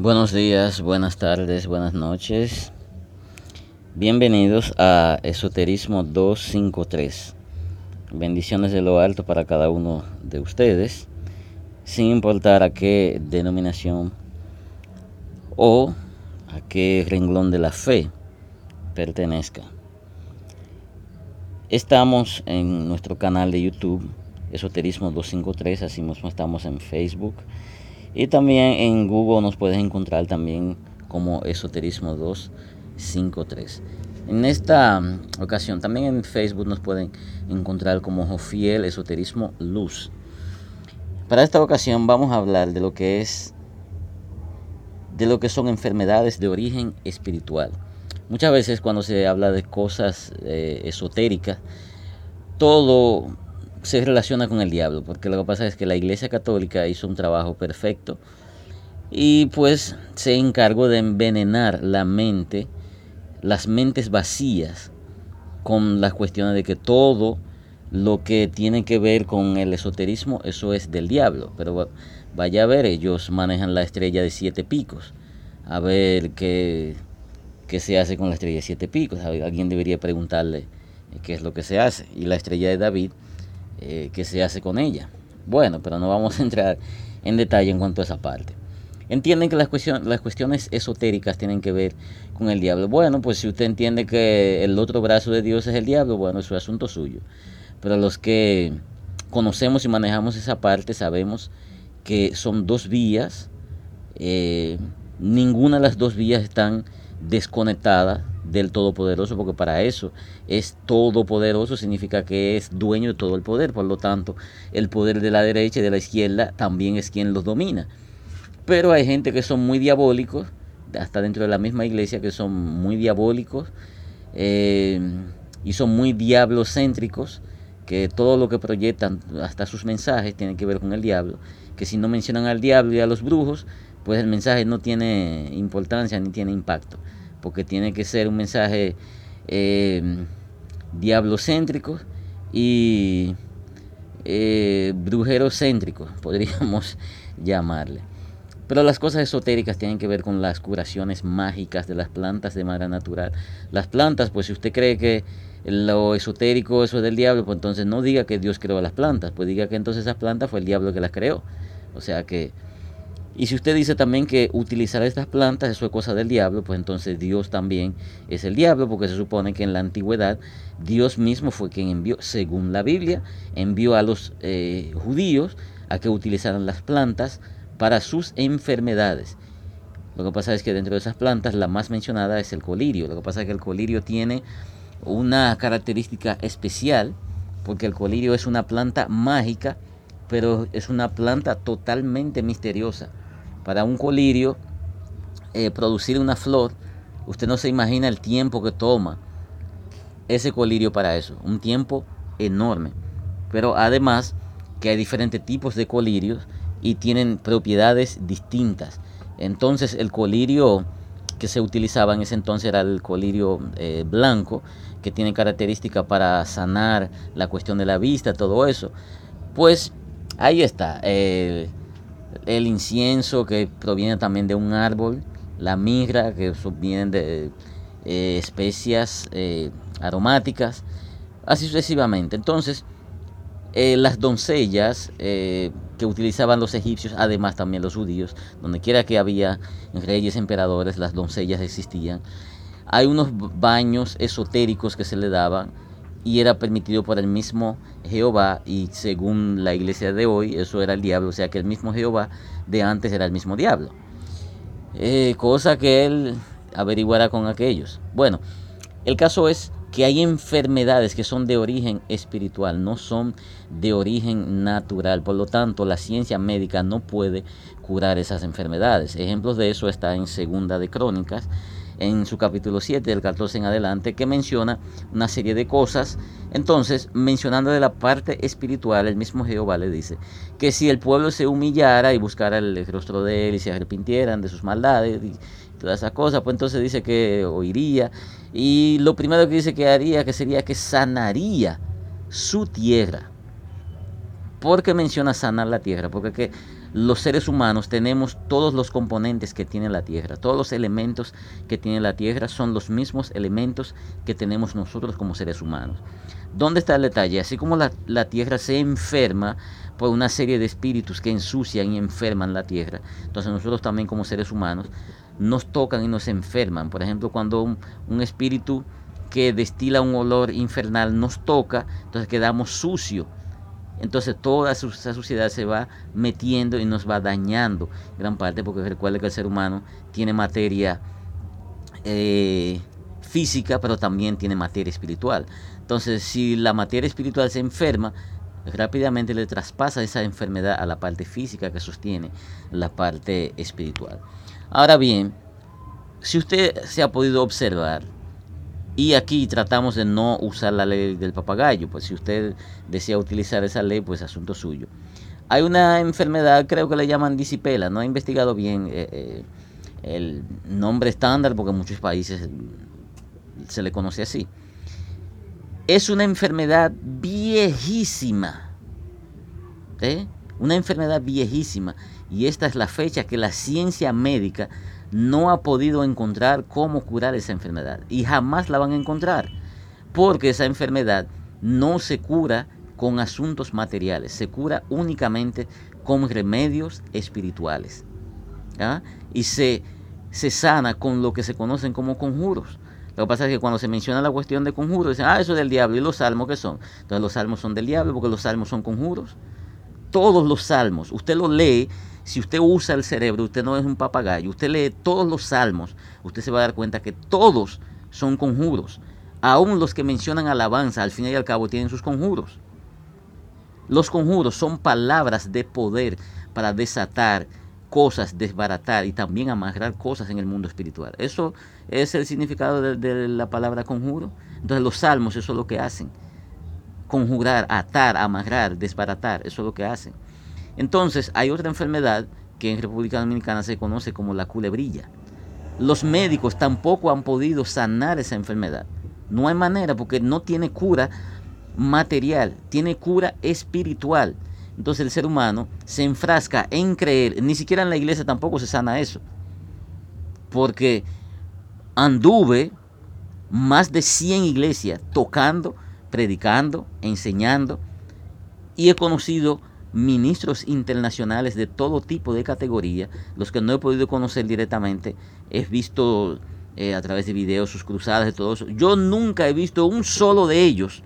Buenos días, buenas tardes, buenas noches. Bienvenidos a Esoterismo 253. Bendiciones de lo alto para cada uno de ustedes, sin importar a qué denominación o a qué renglón de la fe pertenezca. Estamos en nuestro canal de YouTube, Esoterismo 253, así mismo estamos en Facebook y también en Google nos puedes encontrar también como Esoterismo 253. En esta mm, ocasión también en Facebook nos pueden encontrar como Jofiel Esoterismo Luz. Para esta ocasión vamos a hablar de lo que es de lo que son enfermedades de origen espiritual. Muchas veces cuando se habla de cosas eh, esotéricas, todo se relaciona con el diablo, porque lo que pasa es que la Iglesia Católica hizo un trabajo perfecto y pues se encargó de envenenar la mente, las mentes vacías, con las cuestiones de que todo lo que tiene que ver con el esoterismo, eso es del diablo. Pero vaya a ver, ellos manejan la estrella de siete picos. A ver qué, qué se hace con la estrella de siete picos. Alguien debería preguntarle qué es lo que se hace. Y la estrella de David eh, que se hace con ella. Bueno, pero no vamos a entrar en detalle en cuanto a esa parte. Entienden que las, cuestiones, esotéricas tienen que ver con el diablo. Bueno, pues si usted entiende que el otro brazo de Dios es el diablo, bueno, es un asunto suyo. Pero los que conocemos y manejamos esa parte sabemos que son dos vías. Eh, ninguna de las dos vías están desconectadas del Todopoderoso, porque para eso es todopoderoso, significa que es dueño de todo el poder, por lo tanto, el poder de la derecha y de la izquierda también es quien los domina. Pero hay gente que son muy diabólicos, hasta dentro de la misma iglesia, que son muy diabólicos eh, y son muy diablocéntricos, que todo lo que proyectan, hasta sus mensajes, tienen que ver con el diablo, que si no mencionan al diablo y a los brujos, pues el mensaje no tiene importancia ni tiene impacto porque tiene que ser un mensaje eh, diablocéntrico y eh, brujerocéntrico, podríamos llamarle. Pero las cosas esotéricas tienen que ver con las curaciones mágicas de las plantas de manera natural. Las plantas, pues si usted cree que lo esotérico eso es del diablo, pues entonces no diga que Dios creó las plantas, pues diga que entonces esas plantas fue el diablo que las creó. O sea que y si usted dice también que utilizar estas plantas es cosa del diablo, pues entonces Dios también es el diablo, porque se supone que en la antigüedad Dios mismo fue quien envió, según la Biblia, envió a los eh, judíos a que utilizaran las plantas para sus enfermedades. Lo que pasa es que dentro de esas plantas la más mencionada es el colirio. Lo que pasa es que el colirio tiene una característica especial, porque el colirio es una planta mágica, pero es una planta totalmente misteriosa para un colirio eh, producir una flor, usted no se imagina el tiempo que toma ese colirio para eso, un tiempo enorme. Pero además que hay diferentes tipos de colirios y tienen propiedades distintas. Entonces el colirio que se utilizaba en ese entonces era el colirio eh, blanco, que tiene características para sanar la cuestión de la vista, todo eso. Pues ahí está. Eh, el incienso que proviene también de un árbol, la mirra que vienen de eh, especias eh, aromáticas, así sucesivamente. Entonces, las doncellas que utilizaban los egipcios, además también los judíos, donde quiera que había reyes, emperadores, las doncellas existían. Hay unos baños esotéricos que se le daban y era permitido por el mismo Jehová y según la iglesia de hoy eso era el diablo, o sea que el mismo Jehová de antes era el mismo diablo. Eh, cosa que él averiguará con aquellos. Bueno, el caso es que hay enfermedades que son de origen espiritual, no son de origen natural. Por lo tanto, la ciencia médica no puede curar esas enfermedades. Ejemplos de eso está en Segunda de Crónicas, en su capítulo 7, del 14 en adelante, que menciona una serie de cosas. Entonces, mencionando de la parte espiritual, el mismo Jehová le dice que si el pueblo se humillara y buscara el rostro de él y se arrepintieran de sus maldades y todas esas cosas, pues entonces dice que oiría. Y lo primero que dice que haría, que sería que sanaría su tierra. ¿Por qué menciona sanar la tierra? Porque que los seres humanos tenemos todos los componentes que tiene la Tierra. Todos los elementos que tiene la Tierra son los mismos elementos que tenemos nosotros como seres humanos. ¿Dónde está el detalle? Así como la, Tierra se enferma por una serie de espíritus que ensucian y enferman la Tierra, entonces nosotros también como seres humanos nos tocan y nos enferman. Por ejemplo, cuando un, un espíritu que destila un olor infernal nos toca, entonces quedamos sucios entonces toda esa suciedad se va metiendo y nos va dañando gran parte, porque recuerde que el ser humano tiene materia eh, física, pero también tiene materia espiritual. Entonces, si la materia espiritual se enferma, rápidamente le traspasa esa enfermedad a la parte física que sostiene la parte espiritual. Ahora bien, si usted se ha podido observar, y aquí tratamos de no usar la ley del papagayo, pues si usted desea utilizar esa ley, pues asunto suyo. Hay una enfermedad, creo que le llaman disipela, no he investigado bien eh, eh, el nombre estándar porque en muchos países se le conoce así. Es una enfermedad viejísima, ¿eh? una enfermedad viejísima, y esta es la fecha que la ciencia médica no ha podido encontrar cómo curar esa enfermedad y jamás la van a encontrar porque esa enfermedad no se cura con asuntos materiales, se cura únicamente con remedios espirituales y se, se sana con lo que se conocen como conjuros. Lo que pasa es que cuando se menciona la cuestión de conjuros, dicen, ah, eso es del diablo. ¿Y los salmos qué son? Entonces los salmos son del diablo porque los salmos son conjuros. Todos los salmos, usted los lee si usted usa el cerebro, usted no es un papagayo, usted lee todos los salmos, usted se va a dar cuenta que todos son conjuros. Aún los que mencionan alabanza, al fin y al cabo, tienen sus conjuros. Los conjuros son palabras de poder para desatar cosas, desbaratar y también amarrar cosas en el mundo espiritual. Eso es el significado de, la palabra conjuro. Entonces los salmos eso es lo que hacen. Conjurar, atar, amarrar, desbaratar, eso es lo que hacen. Entonces, hay otra enfermedad que en República Dominicana se conoce como la culebrilla. Los médicos tampoco han podido sanar esa enfermedad. No hay manera porque no tiene cura material, tiene cura espiritual. Entonces el ser humano se enfrasca en creer, ni siquiera en la iglesia tampoco se sana eso. Porque anduve más de 100 iglesias tocando, predicando, enseñando y he conocido ministros internacionales de todo tipo de categoría, los que no he podido conocer directamente, he visto eh, a través de videos sus cruzadas y todo eso. Yo nunca he visto un solo de ellos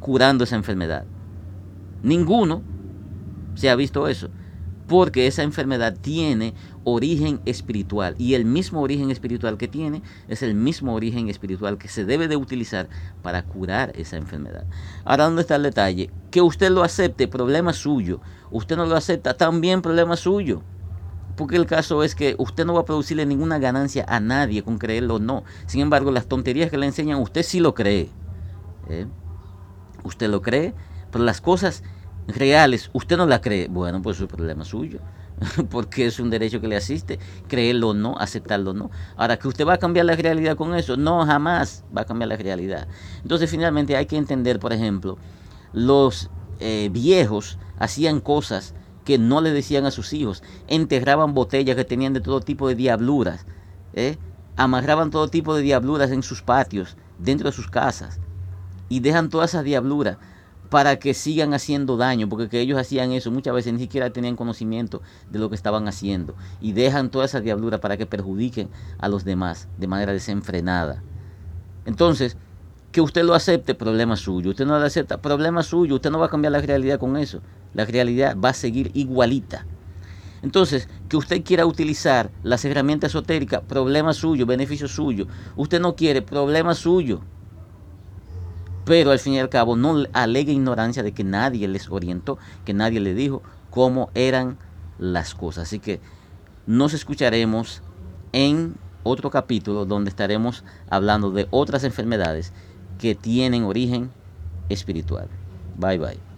curando esa enfermedad. Ninguno se ha visto eso porque esa enfermedad tiene origen espiritual y el mismo origen espiritual que tiene es el mismo origen espiritual que se debe de utilizar para curar esa enfermedad. Ahora, ¿dónde está el detalle? Que usted lo acepte, problema suyo. Usted no lo acepta, también problema suyo. Porque el caso es que usted no va a producirle ninguna ganancia a nadie con creerlo o no. Sin embargo, las tonterías que le enseñan, usted sí lo cree. ¿eh? Usted lo cree, pero las cosas reales, usted no la cree, bueno, pues es un problema suyo, porque es un derecho que le asiste, creerlo o no, aceptarlo o no. Ahora, que usted va a cambiar la realidad con eso, no, jamás va a cambiar la realidad. Entonces, finalmente hay que entender, por ejemplo, los eh, viejos hacían cosas que no le decían a sus hijos, enterraban botellas que tenían de todo tipo de diabluras, ¿eh? amarraban todo tipo de diabluras en sus patios, dentro de sus casas, y dejan todas esas diabluras para que sigan haciendo daño, porque que ellos hacían eso, muchas veces ni siquiera tenían conocimiento de lo que estaban haciendo y dejan toda esa diablura para que perjudiquen a los demás de manera desenfrenada. Entonces, que usted lo acepte, problema suyo. Usted no lo acepta, problema suyo. Usted no va a cambiar la realidad con eso. La realidad va a seguir igualita. Entonces, que usted quiera utilizar las herramientas esotéricas, problema suyo, beneficio suyo. Usted no quiere, problema suyo pero al fin y al cabo no alegue ignorancia de que nadie les orientó, que nadie le dijo cómo eran las cosas. Así que nos escucharemos en otro capítulo donde estaremos hablando de otras enfermedades que tienen origen espiritual. Bye bye.